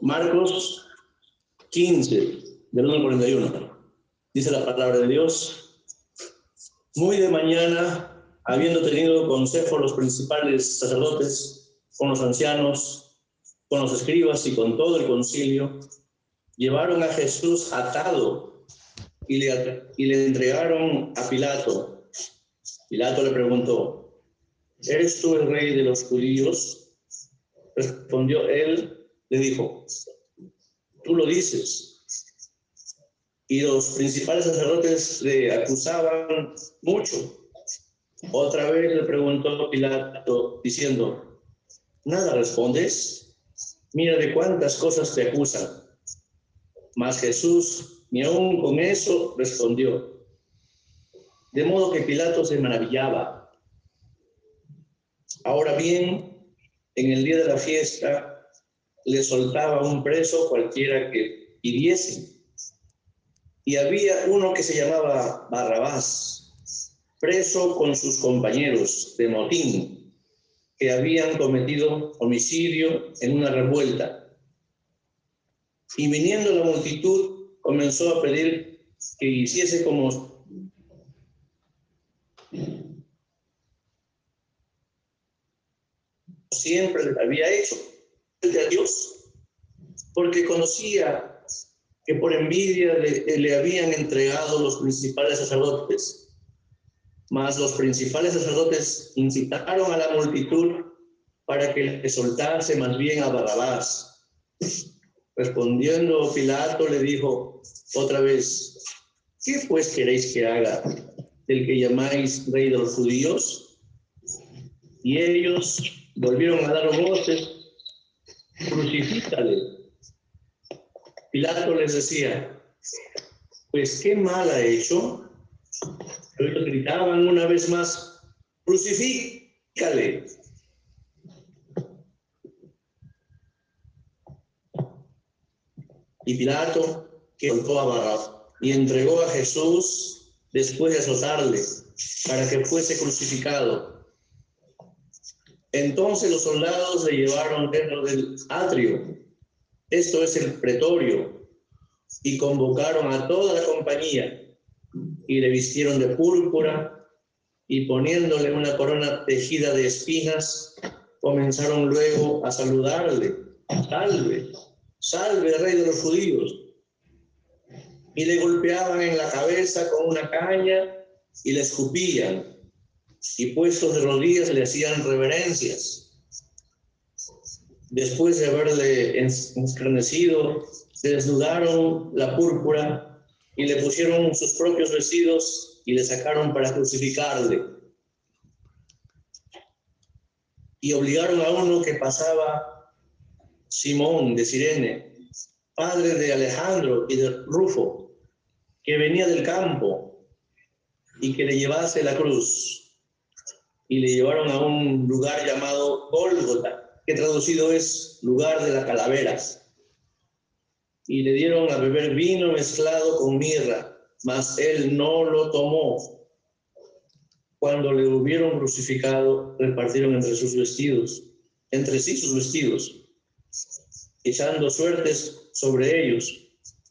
Marcos 15, del 1 al 41. Dice la palabra de Dios. Muy de mañana, habiendo tenido consejo los principales sacerdotes, con los ancianos, con los escribas y con todo el concilio, llevaron a Jesús atado y le, y le entregaron a Pilato. Pilato le preguntó, ¿eres tú el rey de los judíos? Respondió él, le dijo, tú lo dices. Y los principales sacerdotes le acusaban mucho. Otra vez le preguntó Pilato, diciendo, ¿nada respondes? Mira de cuántas cosas te acusan. Mas Jesús, ni aun con eso, respondió. De modo que Pilato se maravillaba. Ahora bien, en el día de la fiesta, le soltaba un preso cualquiera que pidiese. Y había uno que se llamaba Barrabás, preso con sus compañeros de motín, que habían cometido homicidio en una revuelta. Y viniendo la multitud, comenzó a pedir que hiciese como siempre había hecho a Dios, porque conocía que por envidia le, le, habían entregado los principales sacerdotes. Mas los principales sacerdotes incitaron a la multitud para que le soltase más bien a Barrabás. Respondiendo Pilato le dijo otra vez, ¿qué pues queréis que haga del que llamáis rey de los judíos? Y ellos volvieron a dar voces crucifícale. Pilato les decía, pues qué mal ha hecho. Ellos gritaban una vez más, crucifícale. Y Pilato que soltó a y entregó a Jesús después de azotarle para que fuese crucificado. Entonces los soldados le llevaron dentro del atrio, esto es el pretorio, y convocaron a toda la compañía y le vistieron de púrpura y poniéndole una corona tejida de espinas, comenzaron luego a saludarle, salve, salve rey de los judíos. Y le golpeaban en la cabeza con una caña y le escupían y puestos de rodillas le hacían reverencias. Después de haberle escarnecido, desnudaron la púrpura y le pusieron sus propios vestidos y le sacaron para crucificarle. Y obligaron a uno que pasaba, Simón de Sirene, padre de Alejandro y de Rufo, que venía del campo y que le llevase la cruz y le llevaron a un lugar llamado Gólgota, que traducido es lugar de las calaveras. Y le dieron a beber vino mezclado con mirra, mas él no lo tomó. Cuando le hubieron crucificado, repartieron entre sus vestidos, entre sí sus vestidos, echando suertes sobre ellos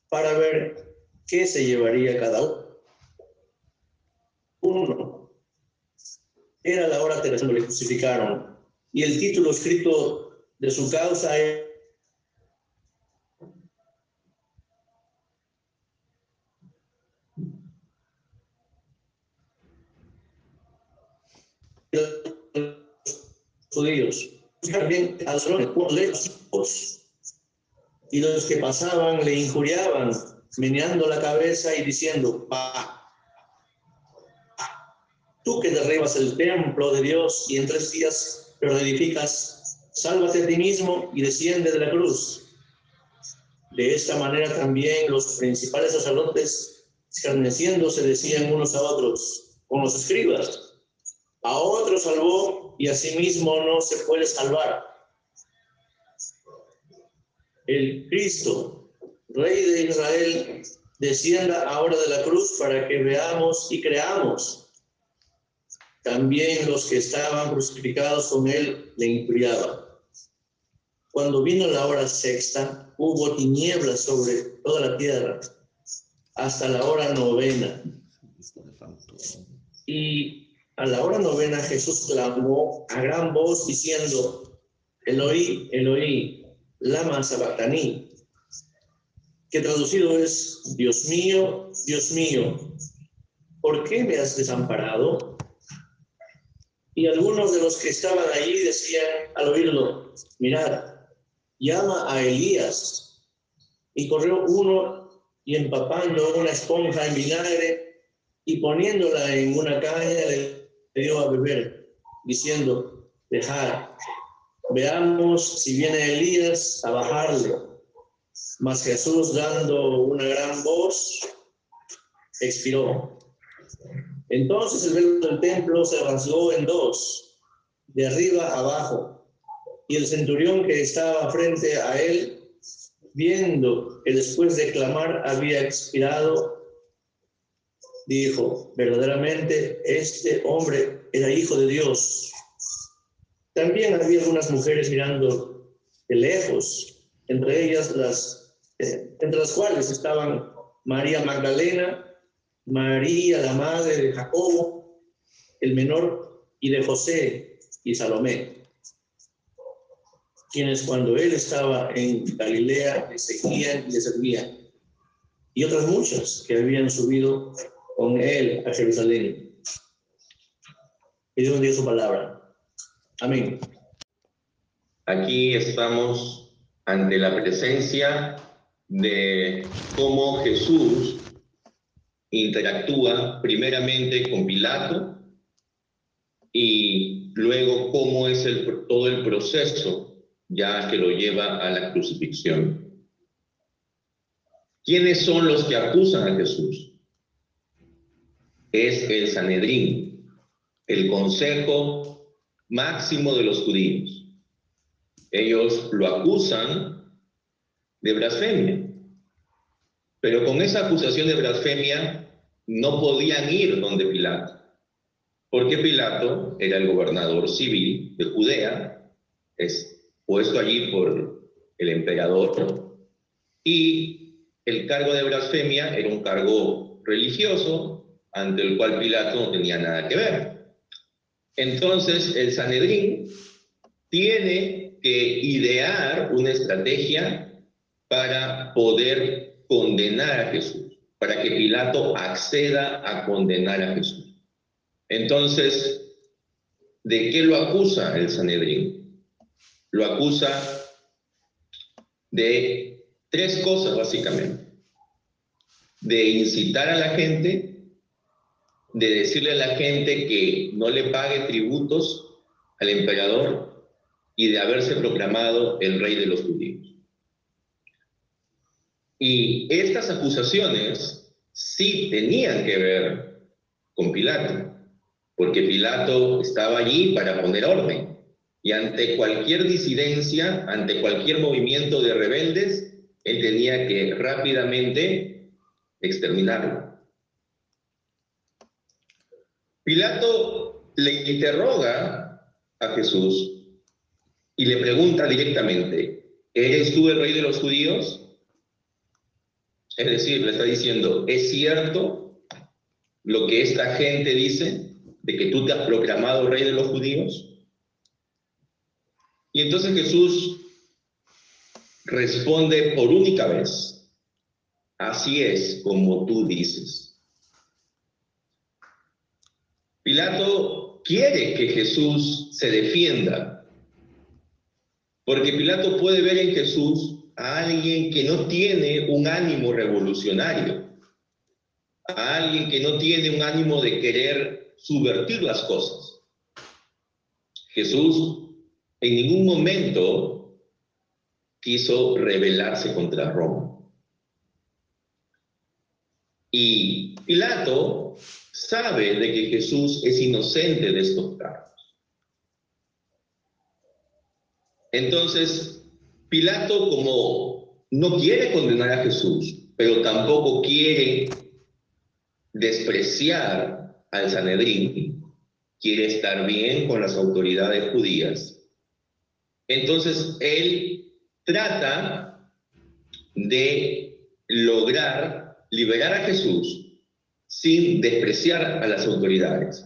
para ver qué se llevaría cada uno era la hora cuando le crucificaron. Y el título escrito de su causa es judíos. También a los y los que pasaban le injuriaban, meneando la cabeza y diciendo, pa, Tú que derribas el templo de Dios y en tres días lo reedificas, sálvate a ti mismo y desciende de la cruz. De esta manera también los principales sacerdotes, escarneciéndose, decían unos a otros, con los escribas, a otro salvó y a sí mismo no se puede salvar. El Cristo, Rey de Israel, descienda ahora de la cruz para que veamos y creamos. También los que estaban crucificados con él le injuriaban. cuando vino la hora sexta, hubo tinieblas sobre toda la tierra hasta la hora novena. Y a la hora novena Jesús clamó a gran voz diciendo, Eloí, Eloí, lama sabactaní, que traducido es, Dios mío, Dios mío, ¿por qué me has desamparado? Y algunos de los que estaban allí decían al oírlo, mirad, llama a Elías. Y corrió uno y empapando una esponja en vinagre y poniéndola en una caña le dio a beber, diciendo, dejad, veamos si viene Elías a bajarle. Mas Jesús, dando una gran voz, expiró. Entonces el velo del templo se rasgó en dos, de arriba abajo, y el centurión que estaba frente a él, viendo que después de clamar había expirado, dijo, verdaderamente este hombre era hijo de Dios. También había algunas mujeres mirando de lejos, entre ellas las, eh, entre las cuales estaban María Magdalena, María, la madre de Jacobo, el menor, y de José y Salomé, quienes cuando él estaba en Galilea le seguían y le servían, y otras muchas que habían subido con él a Jerusalén. Y Dios dio su palabra. Amén. Aquí estamos ante la presencia de cómo Jesús interactúa primeramente con Pilato y luego cómo es el, todo el proceso ya que lo lleva a la crucifixión. ¿Quiénes son los que acusan a Jesús? Es el Sanedrín, el consejo máximo de los judíos. Ellos lo acusan de blasfemia. Pero con esa acusación de blasfemia no podían ir donde Pilato, porque Pilato era el gobernador civil de Judea, es puesto allí por el emperador, y el cargo de blasfemia era un cargo religioso ante el cual Pilato no tenía nada que ver. Entonces el Sanedrín tiene que idear una estrategia para poder condenar a Jesús para que Pilato acceda a condenar a Jesús. Entonces, ¿de qué lo acusa el Sanedrín? Lo acusa de tres cosas básicamente. De incitar a la gente, de decirle a la gente que no le pague tributos al emperador y de haberse proclamado el rey de los judíos. Y estas acusaciones sí tenían que ver con Pilato, porque Pilato estaba allí para poner orden. Y ante cualquier disidencia, ante cualquier movimiento de rebeldes, él tenía que rápidamente exterminarlo. Pilato le interroga a Jesús y le pregunta directamente, ¿eres tú el rey de los judíos? Es decir, le está diciendo, ¿es cierto lo que esta gente dice de que tú te has proclamado rey de los judíos? Y entonces Jesús responde por única vez, así es como tú dices. Pilato quiere que Jesús se defienda, porque Pilato puede ver en Jesús a alguien que no tiene un ánimo revolucionario, a alguien que no tiene un ánimo de querer subvertir las cosas. Jesús en ningún momento quiso rebelarse contra Roma. Y Pilato sabe de que Jesús es inocente de estos cargos. Entonces, Pilato, como no quiere condenar a Jesús, pero tampoco quiere despreciar al Sanedrín, quiere estar bien con las autoridades judías, Entonces, él trata de lograr liberar a Jesús sin despreciar a las autoridades.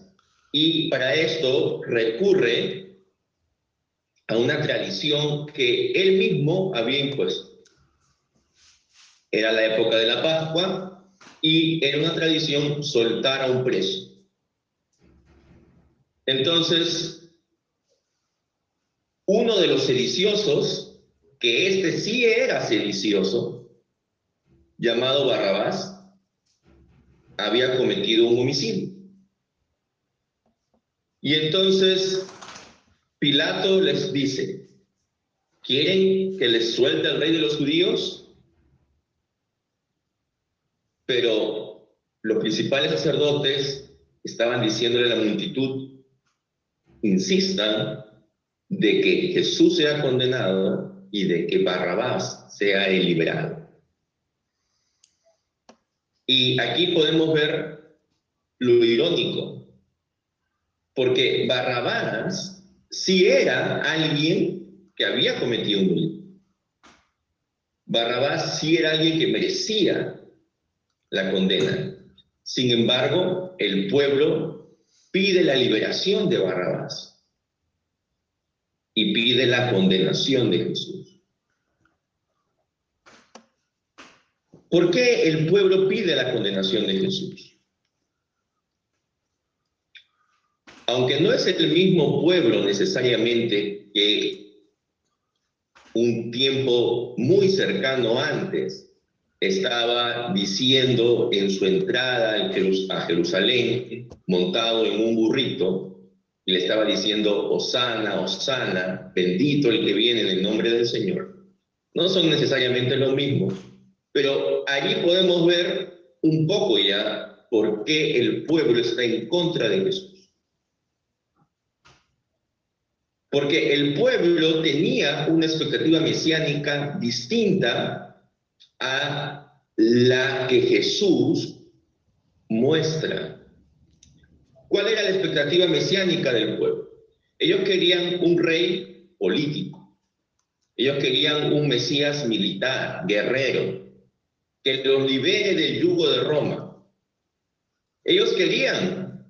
Y para esto recurre a una tradición que él mismo había impuesto. Era la época de la Pascua y era una tradición soltar a un preso. Entonces, uno de los sediciosos, que este sí era sedicioso, llamado Barrabás, había cometido un homicidio. Y entonces Pilato les dice, ¿quieren que les suelte al rey de los judíos? Pero los principales sacerdotes estaban diciéndole a la multitud, insistan de que Jesús sea condenado y de que Barrabás sea liberado. Y aquí podemos ver lo irónico, porque Barrabás sí era alguien que había cometido un delito. Barrabás sí era alguien que merecía la condena. Sin embargo, el pueblo pide la liberación de Barrabás y pide la condenación de Jesús. ¿Por qué el pueblo pide la condenación de Jesús? Aunque no es el mismo pueblo necesariamente que un tiempo muy cercano antes estaba diciendo en su entrada a Jerusalén, montado en un burrito, y le estaba diciendo, Osana, Osana, bendito el que viene en el nombre del Señor. No son necesariamente lo mismo, pero allí podemos ver un poco ya por qué el pueblo está en contra de Jesús. Porque el pueblo tenía una expectativa mesiánica distinta a la que Jesús muestra. ¿Cuál era la expectativa mesiánica del pueblo? Ellos querían un rey político. Ellos querían un Mesías militar, guerrero, que los libere del yugo de Roma. Ellos querían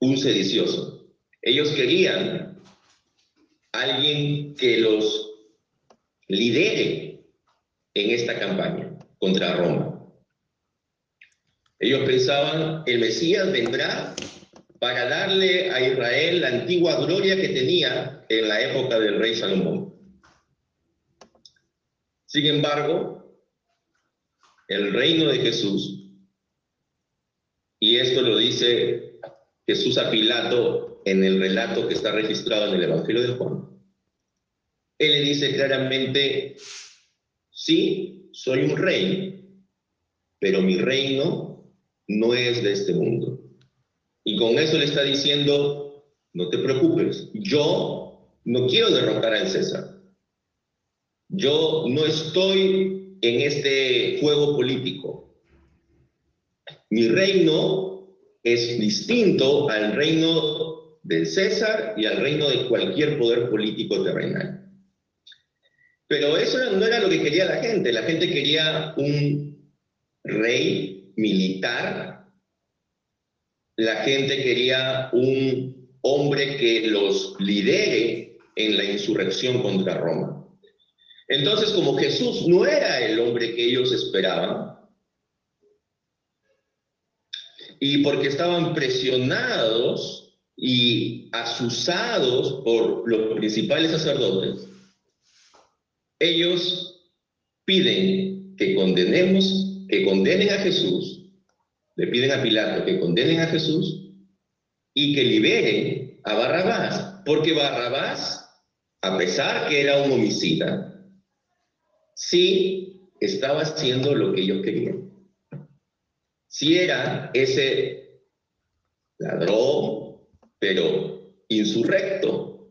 un sedicioso. Ellos querían alguien que los lidere en esta campaña contra Roma. Ellos pensaban, el Mesías vendrá para darle a Israel la antigua gloria que tenía en la época del rey Salomón. Sin embargo, el reino de Jesús, y esto lo dice Jesús a Pilato en el relato que está registrado en el Evangelio de Juan, él le dice claramente, sí, soy un rey, pero mi reino no es de este mundo. Y con eso le está diciendo, no te preocupes, yo no quiero derrocar al César. Yo no estoy en este juego político. Mi reino es distinto al reino del César y al reino de cualquier poder político terrenal. Pero eso no era lo que quería la gente. La gente quería un rey militar. La gente quería un hombre que los lidere en la insurrección contra Roma. Entonces, como Jesús no era el hombre que ellos esperaban, y porque estaban presionados y asusados por los principales sacerdotes, ellos piden que condenemos, que condenen a Jesús, le piden a Pilato que condenen a Jesús y que liberen a Barrabás, porque Barrabás, a pesar que era un homicida, sí estaba haciendo lo que ellos querían. Sí era ese ladrón, pero insurrecto.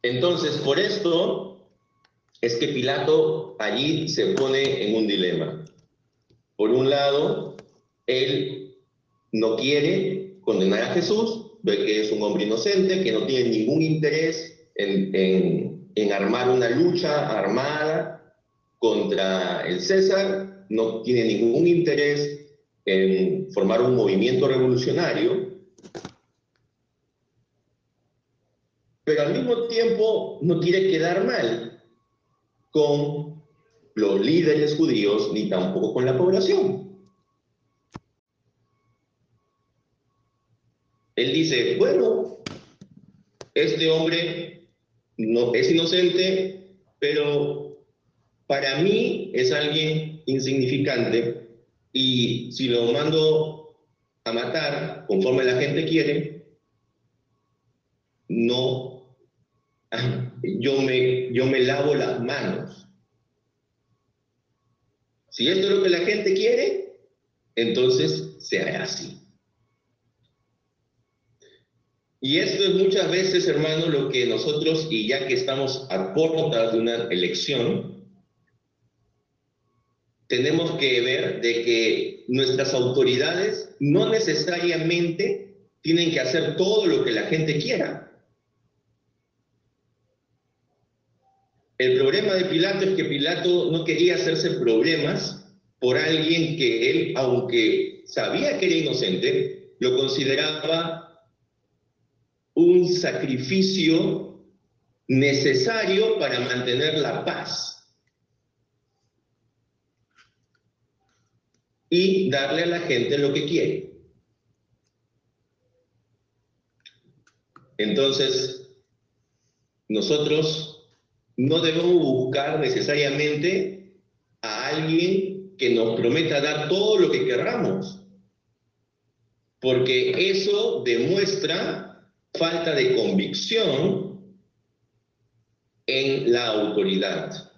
Entonces, por esto es que Pilato allí se pone en un dilema. Por un lado, él no quiere condenar a Jesús, ve que es un hombre inocente, que no tiene ningún interés en, en, en armar una lucha armada contra el César, no tiene ningún interés en formar un movimiento revolucionario, pero al mismo tiempo no quiere quedar mal con los líderes judíos ni tampoco con la población. Él dice, bueno, este hombre no, es inocente, pero para mí es alguien insignificante y si lo mando a matar conforme la gente quiere, no, yo me, yo me lavo las manos. Si esto es lo que la gente quiere, entonces se hará así. Y esto es muchas veces, hermano, lo que nosotros, y ya que estamos a puertas de una elección, tenemos que ver de que nuestras autoridades no necesariamente tienen que hacer todo lo que la gente quiera. El problema de Pilato es que Pilato no quería hacerse problemas por alguien que él, aunque sabía que era inocente, lo consideraba un sacrificio necesario para mantener la paz y darle a la gente lo que quiere. Entonces, nosotros no debemos buscar necesariamente a alguien que nos prometa dar todo lo que querramos, porque eso demuestra falta de convicción en la autoridad.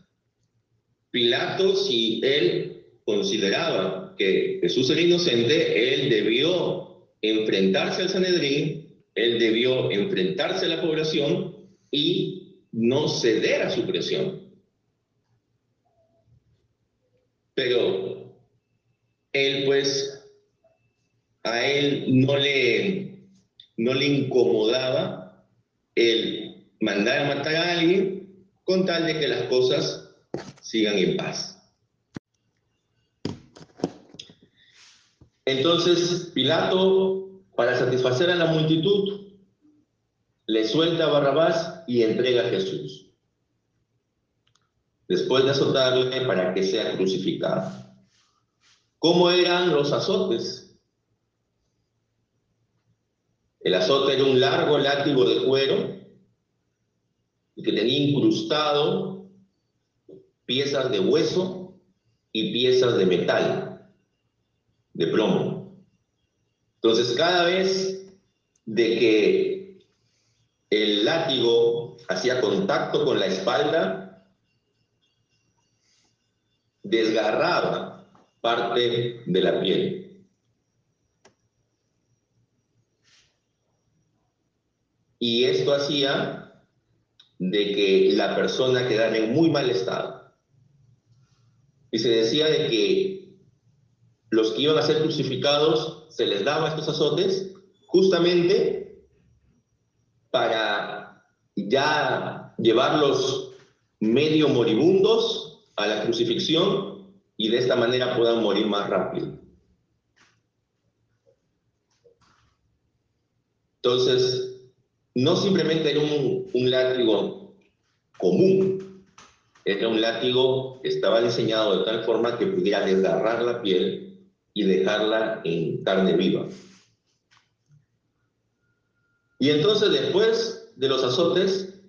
Pilato, si él consideraba que Jesús era inocente, él debió enfrentarse al Sanedrín, él debió enfrentarse a la población y no ceder a su presión. Pero él pues, a él no le, no le incomodaba el mandar a matar a alguien con tal de que las cosas sigan en paz. Entonces Pilato, para satisfacer a la multitud, le suelta a Barrabás y entrega a Jesús. Después de azotarle para que sea crucificado. ¿Cómo eran los azotes? El azote era un largo látigo de cuero que tenía incrustado piezas de hueso y piezas de metal, de plomo. Entonces, cada vez de que el látigo hacía contacto con la espalda, desgarraba parte de la piel. Y esto hacía de que la persona quedara en muy mal estado. Y se decía de que los que iban a ser crucificados se les daba estos azotes justamente para ya llevarlos medio moribundos a la crucifixión y de esta manera puedan morir más rápido. Entonces, no simplemente era un, un látigo común, era un látigo que estaba diseñado de tal forma que pudiera desgarrar la piel y dejarla en carne viva. Y entonces después de los azotes,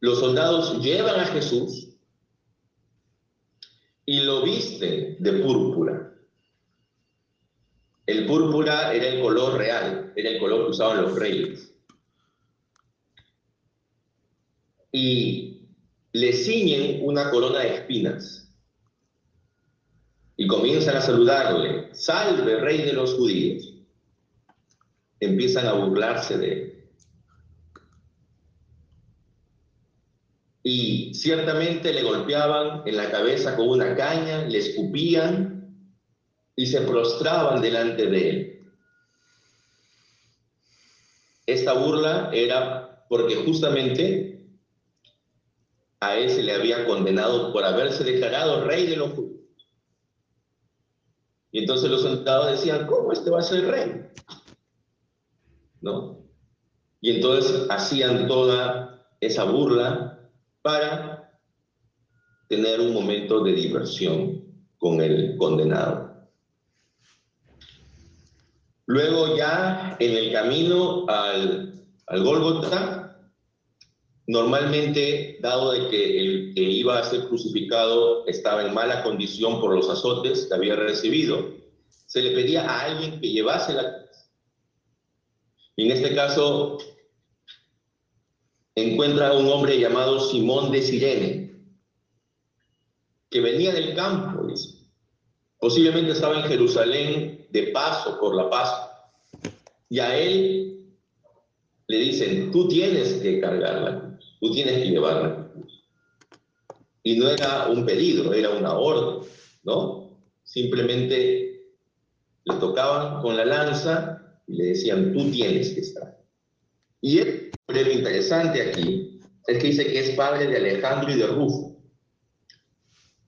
los soldados llevan a Jesús y lo visten de púrpura. El púrpura era el color real, era el color que usaban los reyes. Y le ciñen una corona de espinas. Y comienzan a saludarle, salve rey de los judíos empiezan a burlarse de él. Y ciertamente le golpeaban en la cabeza con una caña, le escupían y se prostraban delante de él. esta burla era porque justamente a él se le había condenado por haberse declarado rey de los judíos. Y entonces los soldados decían, ¿cómo este va a ser rey? ¿No? Y entonces hacían toda esa burla para tener un momento de diversión con el condenado. Luego ya en el camino al, al Gólgota, normalmente, dado de que el que iba a ser crucificado estaba en mala condición por los azotes que había recibido, se le pedía a alguien que llevase la cruz. Y en este caso encuentra a un hombre llamado Simón de Sirene, que venía del campo. Posiblemente estaba en Jerusalén de paso por la paz. Y a él le dicen, tú tienes que cargar la cruz, tú tienes que llevar. Y no era un pedido, era una orden, ¿no? Simplemente le tocaban con la lanza y le decían, tú tienes que estar. Y lo interesante aquí es que dice que es padre de Alejandro y de Rufo.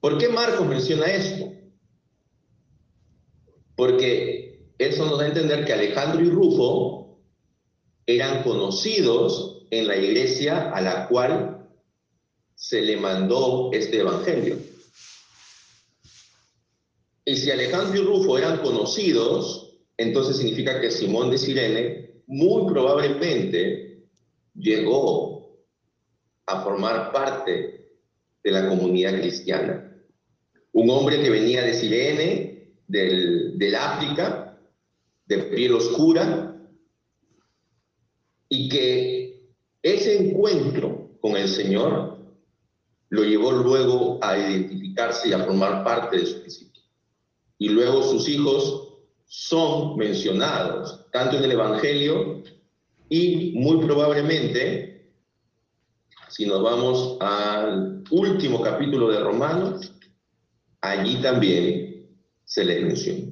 ¿Por qué Marcos menciona esto? Porque eso nos da a entender que Alejandro y Rufo eran conocidos en la iglesia a la cual se le mandó este evangelio. Y si Alejandro y Rufo eran conocidos, entonces significa que Simón de Sirene muy probablemente llegó a formar parte de la comunidad cristiana. Un hombre que venía de Sirene, del, del África, de piel oscura, y que ese encuentro con el Señor lo llevó luego a identificarse y a formar parte de su discípulo. Y luego sus hijos son mencionados, tanto en el Evangelio y muy probablemente, si nos vamos al último capítulo de Romanos, allí también se les menciona.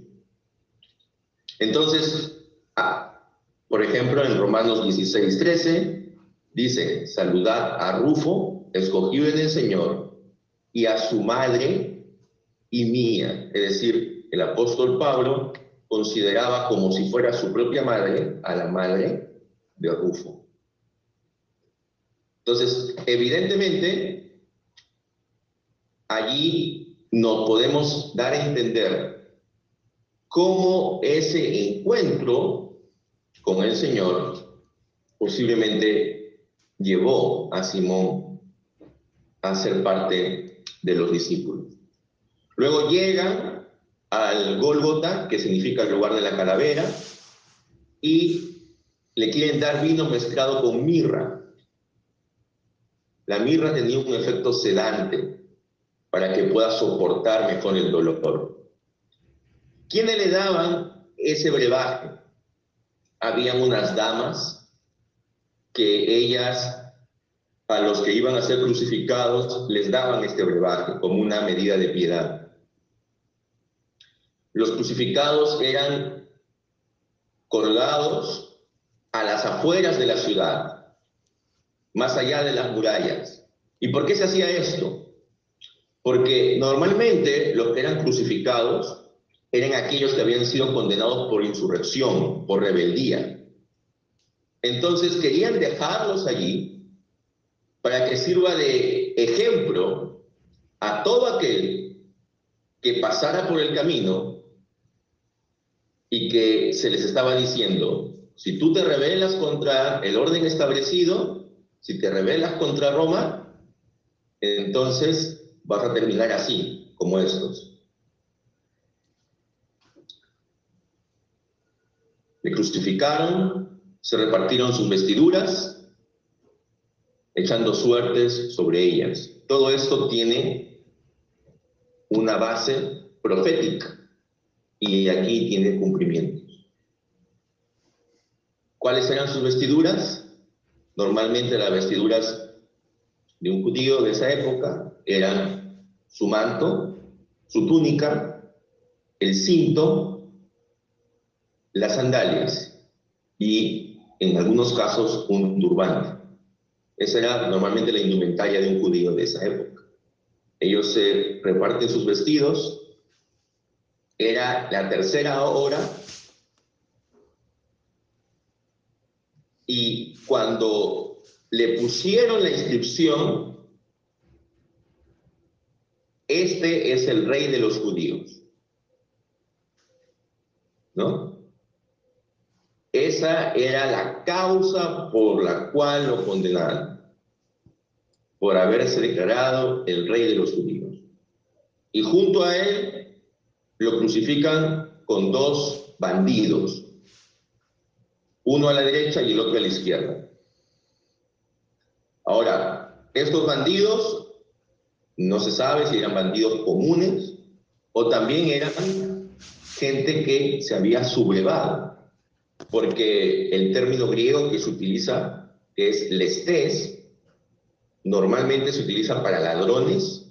Entonces, ah, por ejemplo, en Romanos 16, 13, dice, saludad a Rufo, escogido en el Señor, y a su madre y mía. Es decir, el apóstol Pablo consideraba como si fuera su propia madre a la madre de Rufo. Entonces, evidentemente, allí nos podemos dar a entender cómo ese encuentro con el Señor posiblemente llevó a Simón a ser parte de los discípulos. Luego llegan al Gólgota, que significa el lugar de la calavera, y le quieren dar vino mezclado con mirra. La mirra tenía un efecto sedante para que pueda soportar mejor el dolor. ¿Quiénes le daban ese brebaje? Habían unas damas que ellas, a los que iban a ser crucificados, les daban este brebaje como una medida de piedad. Los crucificados eran colgados a las afueras de la ciudad, más allá de las murallas. ¿Y por qué se hacía esto? Porque normalmente los que eran crucificados eran aquellos que habían sido condenados por insurrección, por rebeldía. Entonces querían dejarlos allí para que sirva de ejemplo a todo aquel que pasara por el camino y que se les estaba diciendo, si tú te rebelas contra el orden establecido, si te rebelas contra Roma, entonces vas a terminar así, como estos. Le crucificaron, se repartieron sus vestiduras, echando suertes sobre ellas. Todo esto tiene una base profética y aquí tiene cumplimiento. ¿Cuáles eran sus vestiduras? Normalmente las vestiduras de un judío de esa época eran su manto, su túnica, el cinto, las sandalias y en algunos casos un turbante. Esa era normalmente la indumentaria de un judío de esa época. Ellos se reparten sus vestidos. Era la tercera hora. Y cuando le pusieron la inscripción, este es el rey de los judíos. ¿No? Esa era la causa por la cual lo condenaron, por haberse declarado el rey de los judíos. Y junto a él lo crucifican con dos bandidos, uno a la derecha y el otro a la izquierda. Ahora, estos bandidos no se sabe si eran bandidos comunes o también eran gente que se había sublevado porque el término griego que se utiliza es lestes, normalmente se utiliza para ladrones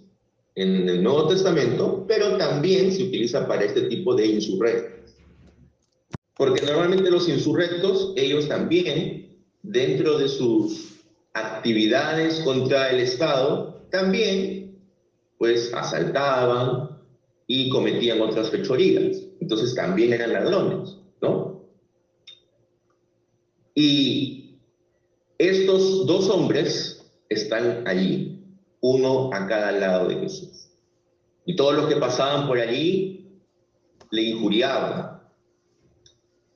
en el Nuevo Testamento, pero también se utiliza para este tipo de insurrectos. Porque normalmente los insurrectos, ellos también, dentro de sus actividades contra el Estado, también, pues, asaltaban y cometían otras fechorías. Entonces también eran ladrones, ¿no? Y estos dos hombres están allí, uno a cada lado de Jesús. Y todos los que pasaban por allí le injuriaban.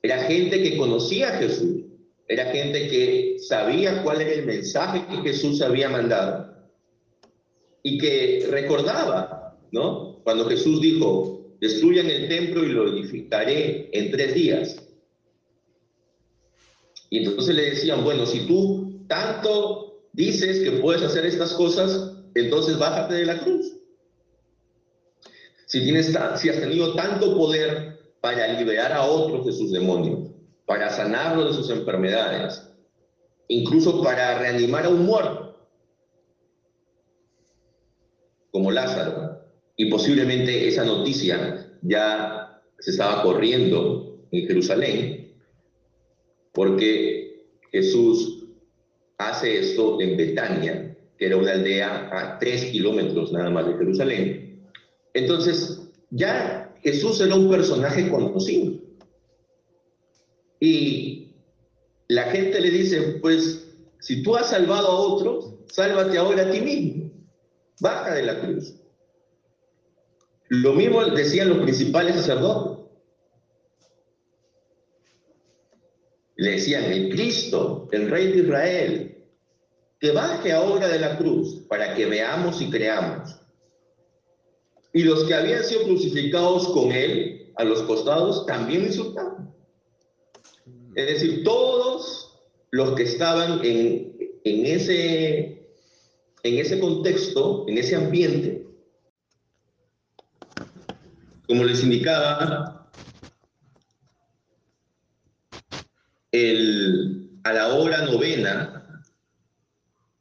Era gente que conocía a Jesús, era gente que sabía cuál era el mensaje que Jesús había mandado y que recordaba, ¿no? Cuando Jesús dijo, destruyan el templo y lo edificaré en tres días. Y entonces le decían, bueno, si tú tanto dices que puedes hacer estas cosas, entonces bájate de la cruz. Si, tienes, si has tenido tanto poder para liberar a otros de sus demonios, para sanarlos de sus enfermedades, incluso para reanimar a un muerto, como Lázaro, y posiblemente esa noticia ya se estaba corriendo en Jerusalén, porque Jesús hace esto en Betania, que era una aldea a tres kilómetros nada más de Jerusalén. Entonces, ya Jesús era un personaje conocido. Y la gente le dice, pues, si tú has salvado a otros, sálvate ahora a ti mismo. Baja de la cruz. Lo mismo decían los principales sacerdotes. Le decían, el Cristo, el Rey de Israel, que baje ahora de la cruz para que veamos y creamos. Y los que habían sido crucificados con él a los costados también insultaban. Es decir, todos los que estaban en, en, ese, en ese contexto, en ese ambiente, como les indicaba, a la hora novena,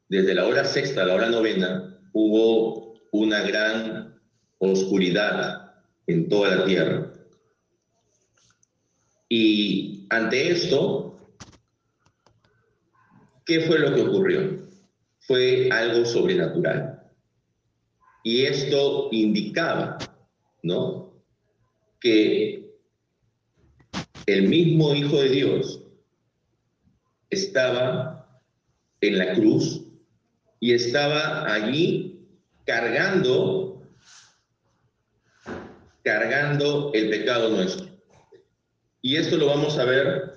desde la hora sexta a la hora novena, hubo una gran oscuridad en toda la tierra. Y ante esto, ¿qué fue lo que ocurrió? Fue algo sobrenatural. Y esto indicaba, ¿no? Que el mismo Hijo de Dios estaba en la cruz y estaba allí cargando, cargando el pecado nuestro. Y esto lo vamos a ver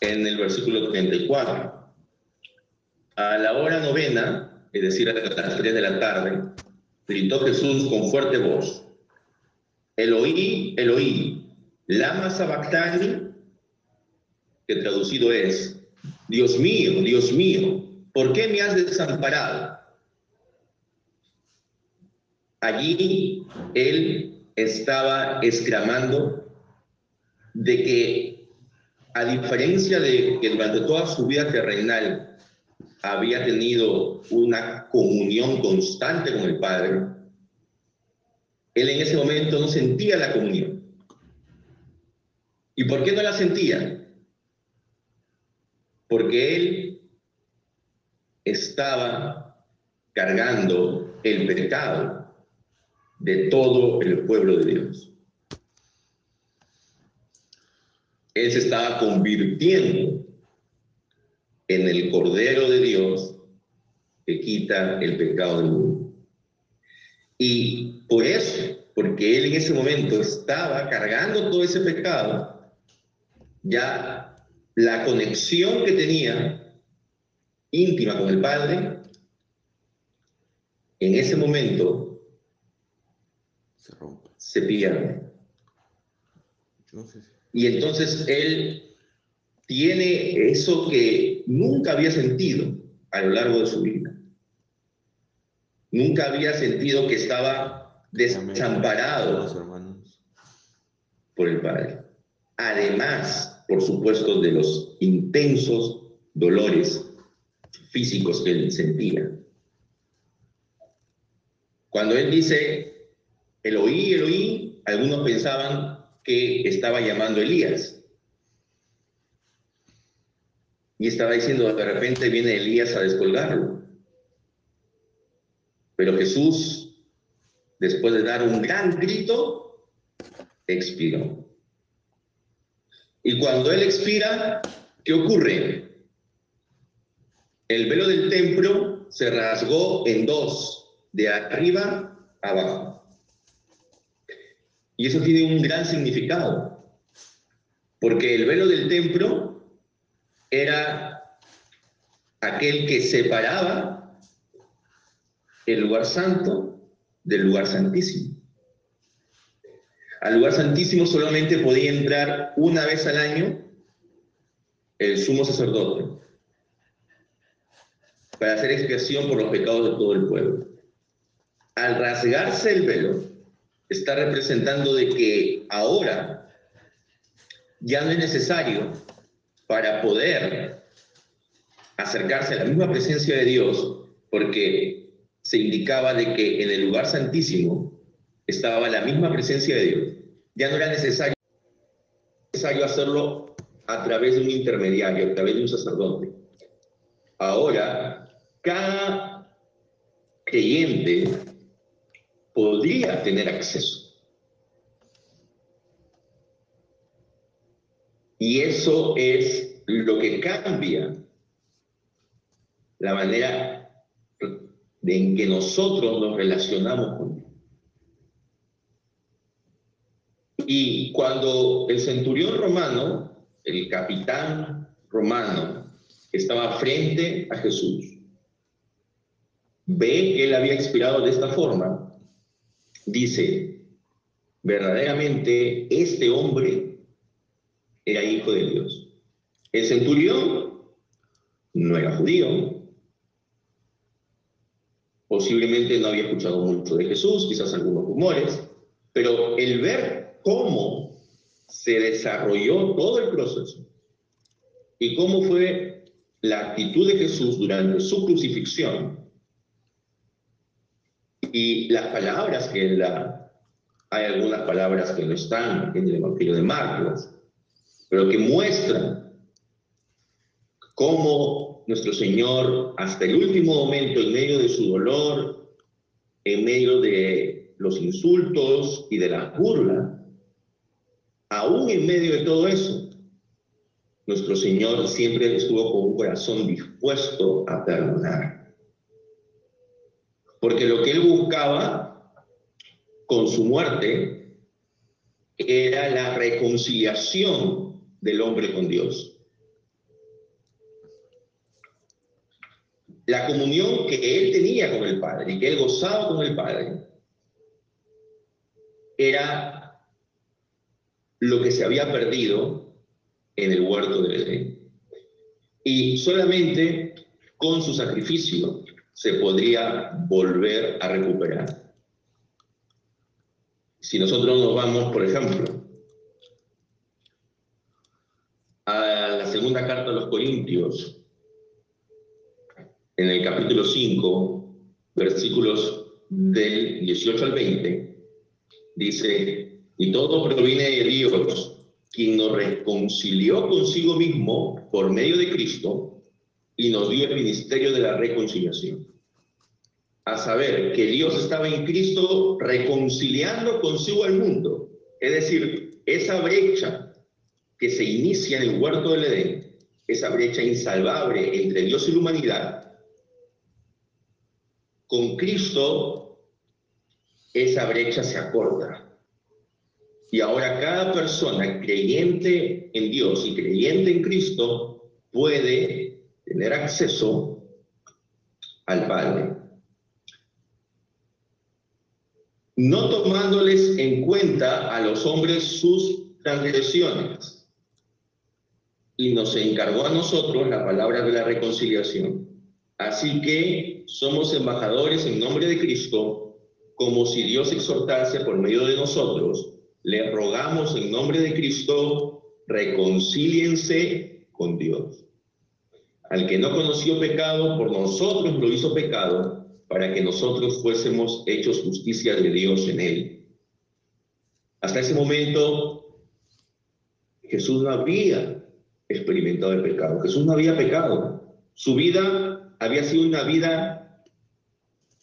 en el versículo 34. A la hora novena, es decir, a las 3 de la tarde, gritó Jesús con fuerte voz, Eloí, Eloí, lama sabactani, que traducido es, Dios mío, Dios mío, ¿por qué me has desamparado? Allí él estaba exclamando de que, a diferencia de que durante toda su vida terrenal había tenido una comunión constante con el Padre, él en ese momento no sentía la comunión. ¿Y por qué no la sentía? Porque él estaba cargando el pecado de todo el pueblo de Dios. Él se estaba convirtiendo en el Cordero de Dios que quita el pecado del mundo. Y por eso, porque él en ese momento estaba cargando todo ese pecado, ya la conexión que tenía íntima con el Padre, en ese momento se, rompe. se pierde. Y entonces él tiene eso que nunca había sentido a lo largo de su vida. Nunca había sentido que estaba desamparado por el Padre. Además, por supuesto, de los intensos dolores físicos que él sentía. Cuando él dice, Eloí, Eloí, algunos pensaban que estaba llamando a Elías. Y estaba diciendo, de repente viene Elías a descolgarlo. Pero Jesús, después de dar un gran grito, expiró. Y cuando él expira, ¿qué ocurre? El velo del templo se rasgó en dos, de arriba abajo. Y eso tiene un gran significado, porque el velo del templo era aquel que separaba el lugar santo del lugar santísimo. Al lugar santísimo solamente podía entrar una vez al año el sumo sacerdote para hacer expiación por los pecados de todo el pueblo. Al rasgarse el velo, está representando de que ahora ya no es necesario para poder acercarse a la misma presencia de Dios, porque se indicaba de que en el lugar santísimo estaba la misma presencia de Dios. Ya no era necesario, necesario hacerlo a través de un intermediario, a través de un sacerdote. Ahora, cada creyente podría tener acceso. Y eso es lo que cambia la manera en que nosotros nos relacionamos con Dios. Y cuando el centurión romano, el capitán romano, estaba frente a Jesús, ve que él había expirado de esta forma, dice, verdaderamente este hombre era hijo de Dios. El centurión no era judío, posiblemente no había escuchado mucho de Jesús, quizás algunos rumores, pero el ver cómo se desarrolló todo el proceso y cómo fue la actitud de Jesús durante su crucifixión, y las palabras que él da, hay algunas palabras que no están en el Evangelio de Marcos, pero que muestran cómo nuestro Señor, hasta el último momento, en medio de su dolor, en medio de los insultos y de la burla, aún en medio de todo eso, nuestro Señor siempre estuvo con un corazón dispuesto a perdonar. Porque lo que él buscaba con su muerte era la reconciliación del hombre con Dios. La comunión que él tenía con el Padre y que él gozaba con el Padre era lo que se había perdido en el huerto del Edén. Y solamente con su sacrificio se podría volver a recuperar. Si nosotros nos vamos, por ejemplo, a la segunda carta de los Corintios, en el capítulo 5, versículos del 18 al 20, dice, y todo proviene de Dios, quien nos reconcilió consigo mismo por medio de Cristo y nos dio el ministerio de la reconciliación. A saber, que Dios estaba en Cristo reconciliando consigo al mundo. Es decir, esa brecha que se inicia en el huerto del Edén, esa brecha insalvable entre Dios y la humanidad, con Cristo esa brecha se acorta. Y ahora cada persona creyente en Dios y creyente en Cristo puede tener acceso al Padre. No tomándoles en cuenta a los hombres sus transgresiones. Y nos encargó a nosotros la palabra de la reconciliación. Así que somos embajadores en nombre de Cristo, como si Dios exhortase por medio de nosotros le rogamos en nombre de Cristo, reconcíliense con Dios. Al que no conoció pecado, por nosotros lo hizo pecado, para que nosotros fuésemos hechos justicia de Dios en él. Hasta ese momento, Jesús no había experimentado el pecado. Jesús no había pecado. Su vida había sido una vida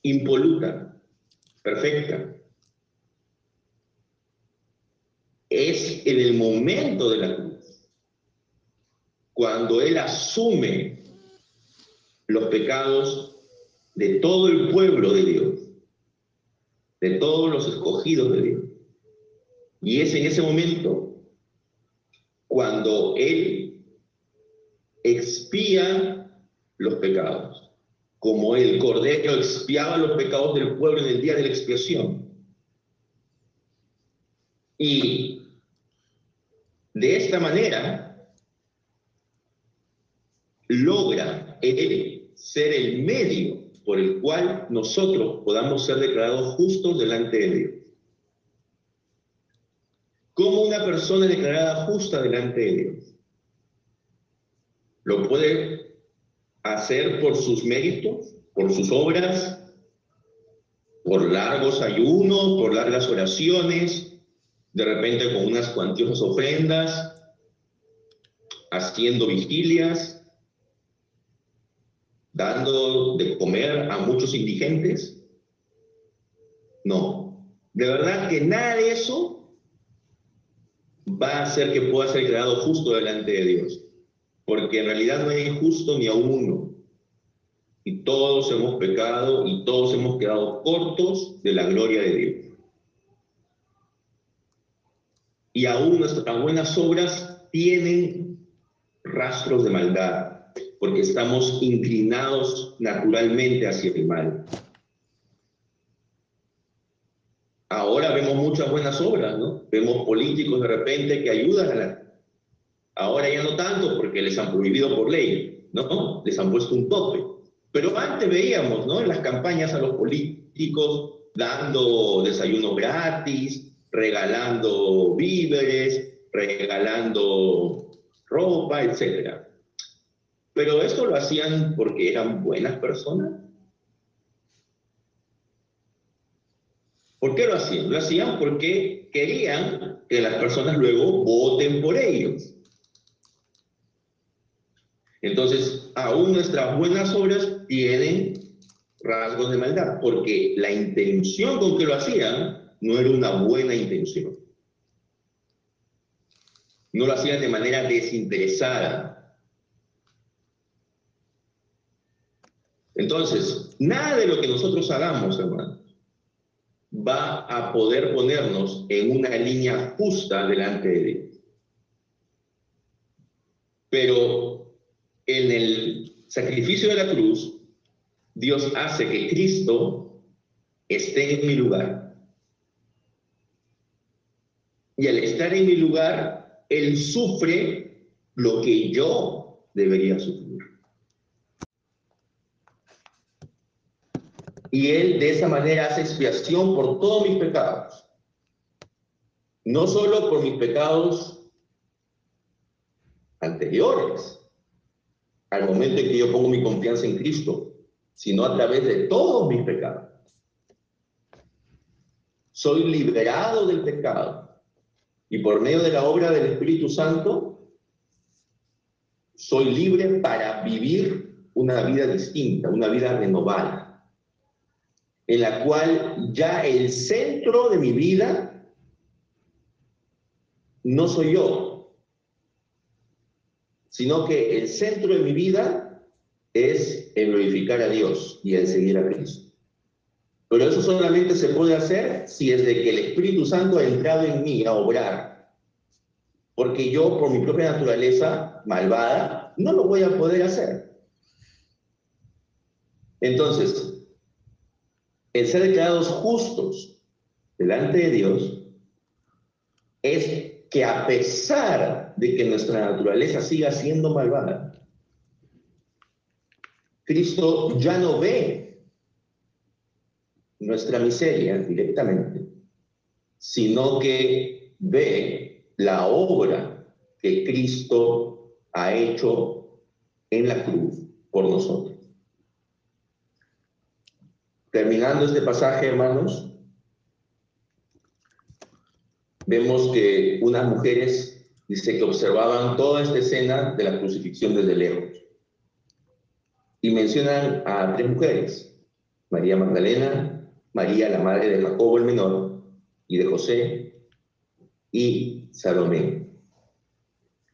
impoluta, perfecta. Es en el momento de la cruz, cuando Él asume los pecados de todo el pueblo de Dios, de todos los escogidos de Dios. Y es en ese momento cuando Él expía los pecados, como el Cordero expiaba los pecados del pueblo en el día de la expiación. Y de esta manera, logra él ser el medio por el cual nosotros podamos ser declarados justos delante de Dios. ¿Cómo una persona declarada justa delante de Dios? Lo puede hacer por sus méritos, por sus obras, por largos ayunos, por largas oraciones, de repente con unas cuantiosas ofrendas, haciendo vigilias, dando de comer a muchos indigentes. No, de verdad que nada de eso va a hacer que pueda ser creado justo delante de Dios, porque en realidad no hay justo ni a uno. Y todos hemos pecado y todos hemos quedado cortos de la gloria de Dios y aún nuestras buenas obras tienen rastros de maldad, porque estamos inclinados naturalmente hacia el mal. Ahora vemos muchas buenas obras, ¿no? Vemos políticos de repente que ayudan a la... Ahora ya no tanto porque les han prohibido por ley, ¿no? Les han puesto un tope. Pero antes veíamos, ¿no? En las campañas a los políticos dando desayuno gratis, regalando víveres, regalando ropa, etc. Pero esto lo hacían porque eran buenas personas. ¿Por qué lo hacían? Lo hacían porque querían que las personas luego voten por ellos. Entonces, aún nuestras buenas obras tienen rasgos de maldad, porque la intención con que lo hacían no era una buena intención. No lo hacían de manera desinteresada. Entonces, nada de lo que nosotros hagamos, hermanos, va a poder ponernos en una línea justa delante de Dios. Pero en el sacrificio de la cruz, Dios hace que Cristo esté en mi lugar y al estar en mi lugar, Él sufre lo que yo debería sufrir. Y Él de esa manera hace expiación por todos mis pecados. No solo por mis pecados anteriores, al momento en que yo pongo mi confianza en Cristo, sino a través de todos mis pecados. Soy liberado del pecado Y por medio de la obra del Espíritu Santo, soy libre para vivir una vida distinta, una vida renovada, en la cual ya el centro de mi vida no soy yo, sino que el centro de mi vida es el glorificar a Dios y el seguir a Cristo. Pero eso solamente se puede hacer si es de que el Espíritu Santo ha entrado en mí a obrar. Porque yo, por mi propia naturaleza malvada, no lo voy a poder hacer. Entonces, el ser declarados justos delante de Dios es que a pesar de que nuestra naturaleza siga siendo malvada, Cristo ya no ve nuestra miseria directamente, sino que ve la obra que Cristo ha hecho en la cruz por nosotros. Terminando este pasaje, hermanos, vemos que unas mujeres, dice que observaban toda esta escena de la crucifixión desde lejos. Y mencionan a tres mujeres, María Magdalena, María, la madre de Jacobo el menor, y de José, y Salomé,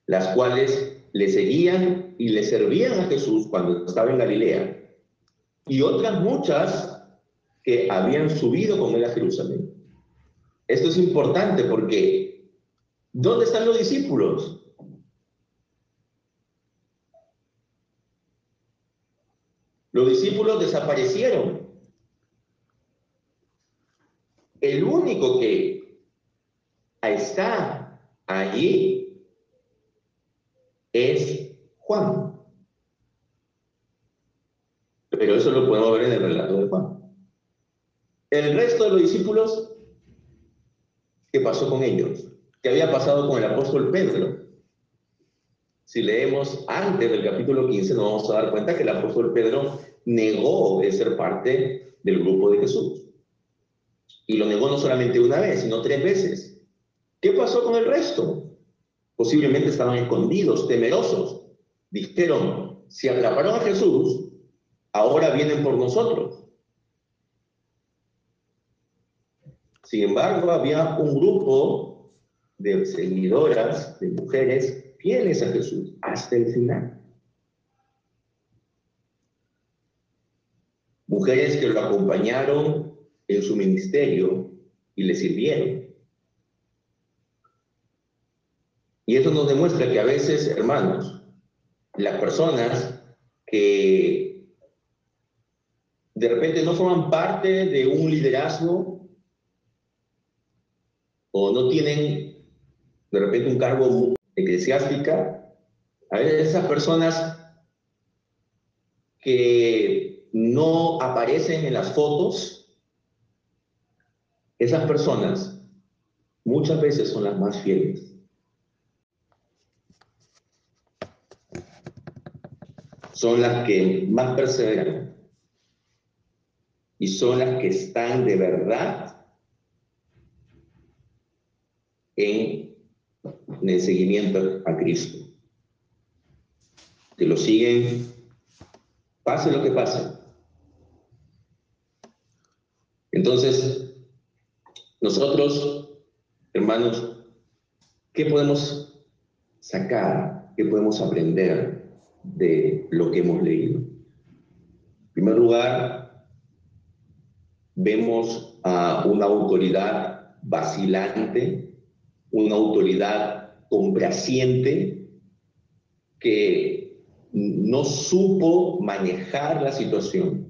las cuales le seguían y le servían a Jesús cuando estaba en Galilea, y otras muchas que habían subido con él a Jerusalén. Esto es importante porque ¿dónde están los discípulos? Los discípulos desaparecieron. El único que está allí es Juan. Pero eso lo podemos ver en el relato de Juan. El resto de los discípulos, ¿qué pasó con ellos? ¿Qué había pasado con el apóstol Pedro? Si leemos antes del capítulo 15, nos vamos a dar cuenta que el apóstol Pedro negó de ser parte del grupo de Jesús. Y lo negó no solamente una vez, sino tres veces. ¿Qué pasó con el resto? Posiblemente estaban escondidos, temerosos. Dijeron, si atraparon a Jesús, ahora vienen por nosotros. Sin embargo, había un grupo de seguidoras, de mujeres fieles a Jesús hasta el final. Mujeres que lo acompañaron en su ministerio y le sirvieron. Y eso nos demuestra que a veces, hermanos, las personas que de repente no forman parte de un liderazgo o no tienen de repente un cargo eclesiástica, a veces esas personas que no aparecen en las fotos esas personas muchas veces son las más fieles. Son las que más perseveran. Y son las que están de verdad en, el seguimiento a Cristo. Que lo siguen, pase lo que pase. Entonces, nosotros, hermanos, ¿qué podemos sacar? ¿Qué podemos aprender de lo que hemos leído? En primer lugar, vemos a una autoridad vacilante, una autoridad complaciente que no supo manejar la situación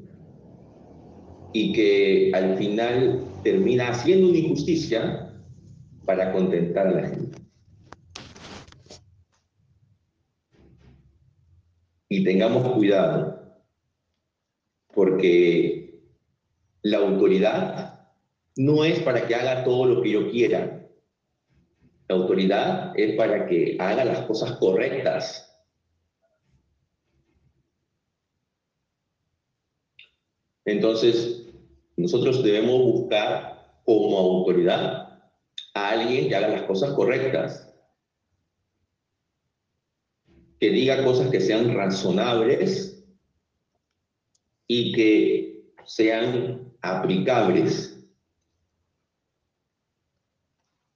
y que al final termina haciendo una injusticia para contentar a la gente. Y tengamos cuidado, porque la autoridad no es para que haga todo lo que yo quiera. La autoridad es para que haga las cosas correctas. Entonces, nosotros debemos buscar como autoridad a alguien que haga las cosas correctas, que diga cosas que sean razonables y que sean aplicables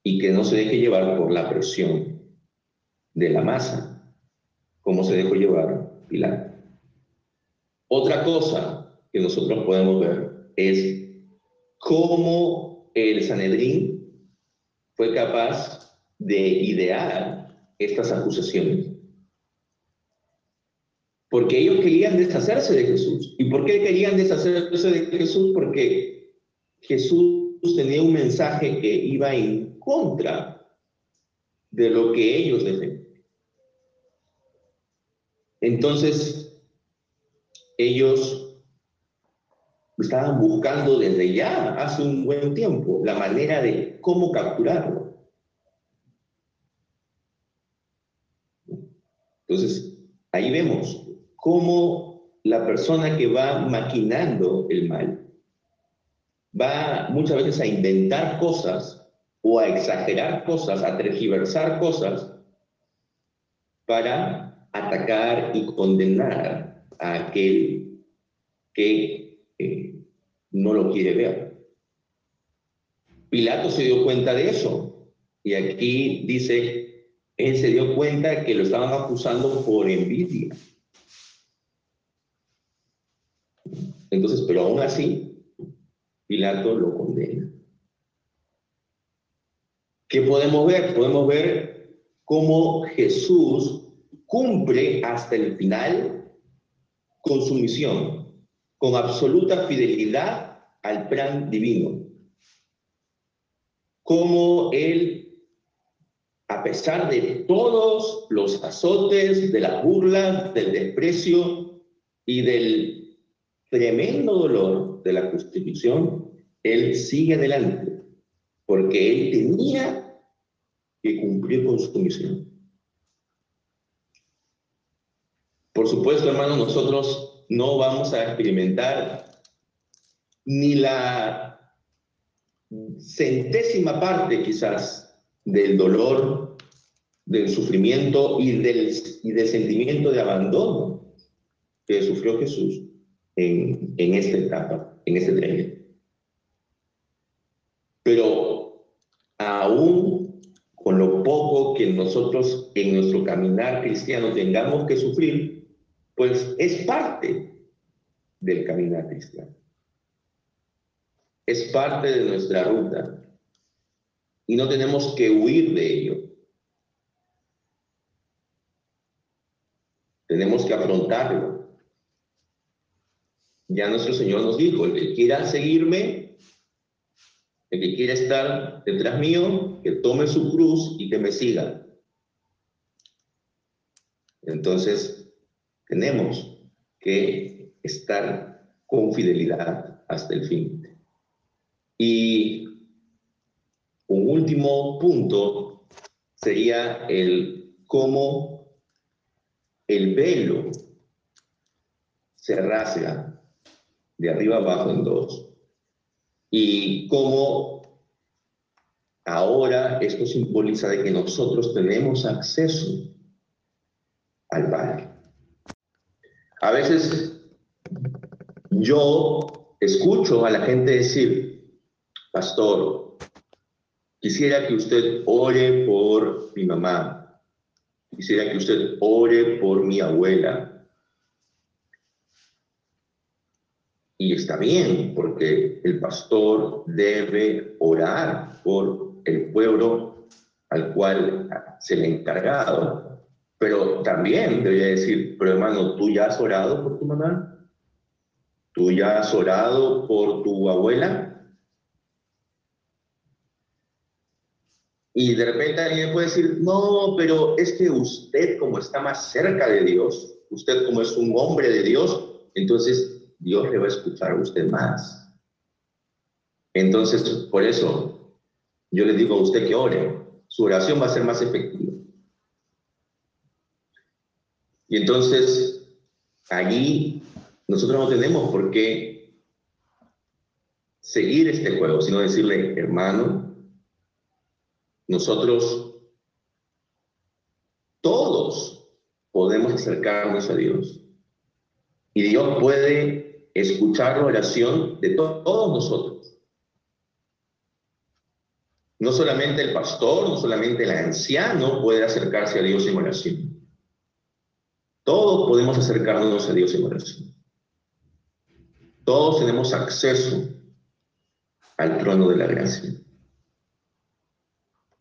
y que no se deje llevar por la presión de la masa, como se dejó llevar Pilar. Otra cosa que nosotros podemos ver es cómo el Sanedrín fue capaz de idear estas acusaciones. Porque ellos querían deshacerse de Jesús. ¿Y por qué querían deshacerse de Jesús? Porque Jesús tenía un mensaje que iba en contra de lo que ellos defendían. Entonces, ellos estaban buscando desde ya, hace un buen tiempo, la manera de cómo capturarlo. Entonces, ahí vemos cómo la persona que va maquinando el mal va muchas veces a inventar cosas o a exagerar cosas, a tergiversar cosas para atacar y condenar a aquel que eh, no lo quiere ver. Pilato se dio cuenta de eso y aquí dice, él se dio cuenta que lo estaban acusando por envidia. Entonces, pero aún así, Pilato lo condena. ¿Qué podemos ver? Podemos ver cómo Jesús cumple hasta el final con su misión, con absoluta fidelidad al plan divino. Cómo Él, a pesar de todos los azotes, de las burlas, del desprecio y del tremendo dolor de la constitución, Él sigue adelante, porque Él tenía que cumplir con su misión. Por supuesto, hermanos, nosotros no vamos a experimentar ni la centésima parte quizás del dolor, del sufrimiento y del, y del sentimiento de abandono que sufrió Jesús en, en esta etapa, en este tren. Pero aún con lo poco que nosotros en nuestro caminar cristiano tengamos que sufrir, pues es parte del caminar cristiano. Es parte de nuestra ruta. Y no tenemos que huir de ello. Tenemos que afrontarlo. Ya nuestro Señor nos dijo, el que quiera seguirme, el que quiere estar detrás mío, que tome su cruz y que me siga. Entonces, tenemos que estar con fidelidad hasta el fin. Y un último punto sería el cómo el velo se rasga de arriba abajo en dos y cómo ahora esto simboliza de que nosotros tenemos acceso al Padre. A veces yo escucho a la gente decir, pastor, quisiera que usted ore por mi mamá, quisiera que usted ore por mi abuela, Y está bien, porque el pastor debe orar por el pueblo al cual se le ha encargado. Pero también debería decir, pero hermano, ¿tú ya has orado por tu mamá? ¿Tú ya has orado por tu abuela? Y de repente alguien puede decir, no, pero es que usted como está más cerca de Dios, usted como es un hombre de Dios, entonces Dios le va a escuchar a usted más. Entonces, por eso, yo le digo a usted que ore. Su oración va a ser más efectiva. Y entonces, allí nosotros no tenemos por qué seguir este juego, sino decirle, hermano, nosotros todos podemos acercarnos a Dios. Y Dios puede escuchar la oración de todos nosotros. No solamente el pastor, no solamente el anciano puede acercarse a Dios en oración. Todos podemos acercarnos a Dios en oración. Todos tenemos acceso al trono de la gracia.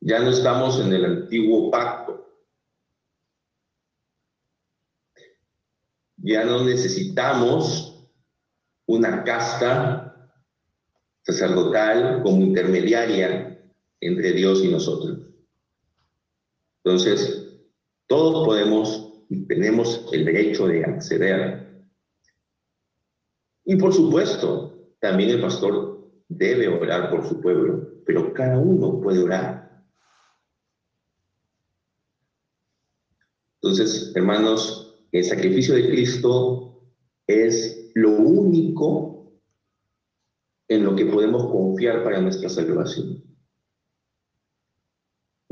Ya no estamos en el antiguo pacto. Ya no necesitamos una casta sacerdotal como intermediaria entre Dios y nosotros. Entonces, todos podemos y tenemos el derecho de acceder. Y por supuesto, también el pastor debe orar por su pueblo, pero cada uno puede orar Entonces, hermanos, el sacrificio de Cristo es lo único en lo que podemos confiar para nuestra salvación.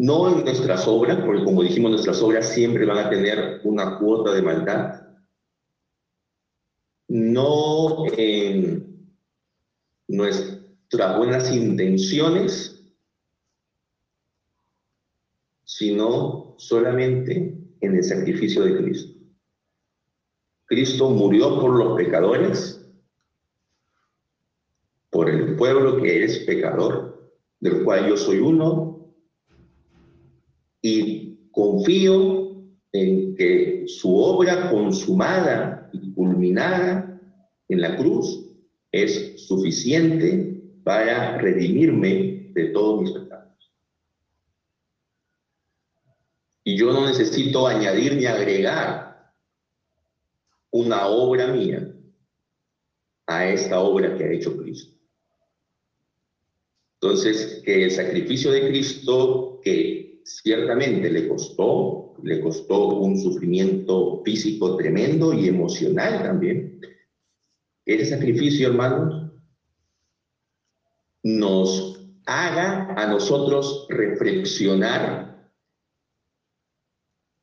No en nuestras obras, porque como dijimos, nuestras obras siempre van a tener una cuota de maldad. No en nuestras buenas intenciones, sino solamente en el sacrificio de Cristo. Cristo murió por los pecadores, por el pueblo que es pecador, del cual yo soy uno, y confío en que su obra consumada y culminada en la cruz es suficiente para redimirme de todos mis pecados. Y yo no necesito añadir ni agregar una obra mía a esta obra que ha hecho Cristo. Entonces, que el sacrificio de Cristo, que ciertamente le costó, le costó un sufrimiento físico tremendo y emocional también, ese sacrificio, hermanos, nos haga a nosotros reflexionar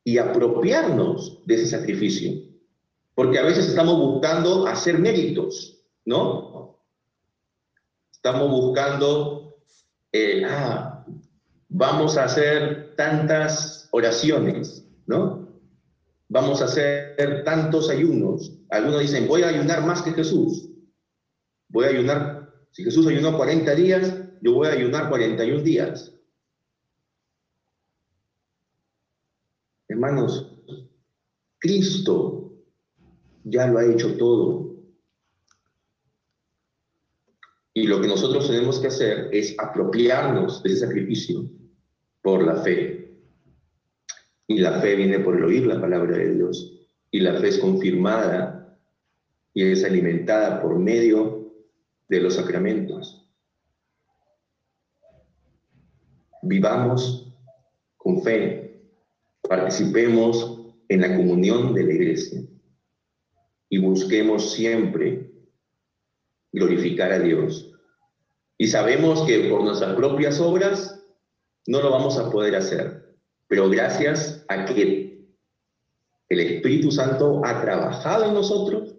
y apropiarnos de ese sacrificio. Porque a veces estamos buscando hacer méritos, ¿no? Estamos buscando, eh, ah, vamos a hacer tantas oraciones, ¿no? Vamos a hacer tantos ayunos. Algunos dicen, voy a ayunar más que Jesús. Voy a ayunar, si Jesús ayunó 40 días, yo voy a ayunar 41 días. Hermanos, Cristo ya lo ha hecho todo. Y lo que nosotros tenemos que hacer es apropiarnos de ese sacrificio por la fe. Y la fe viene por el oír la palabra de Dios. Y la fe es confirmada y es alimentada por medio de los sacramentos. Vivamos con fe Participemos en la comunión de la iglesia y busquemos siempre glorificar a Dios. Y sabemos que por nuestras propias obras no lo vamos a poder hacer, pero gracias a que el Espíritu Santo ha trabajado en nosotros,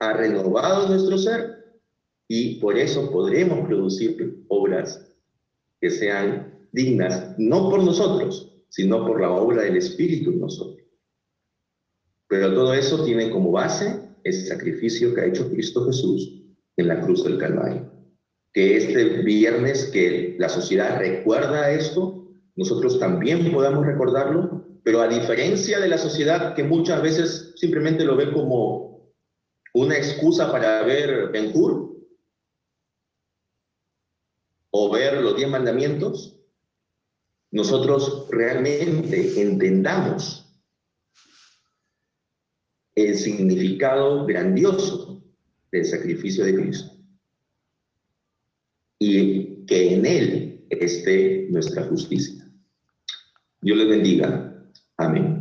ha renovado nuestro ser y por eso podremos producir obras que sean dignas, no por nosotros, sino por la obra del Espíritu en nosotros. Pero todo eso tiene como base ese sacrificio que ha hecho Cristo Jesús en la cruz del Calvario. Que este viernes que la sociedad recuerda esto, nosotros también podamos recordarlo, pero a diferencia de la sociedad que muchas veces simplemente lo ve como una excusa para ver Ben Hur o ver los diez mandamientos, nosotros realmente entendamos el significado grandioso del sacrificio de Cristo y que en Él esté nuestra justicia. Dios les bendiga. Amén.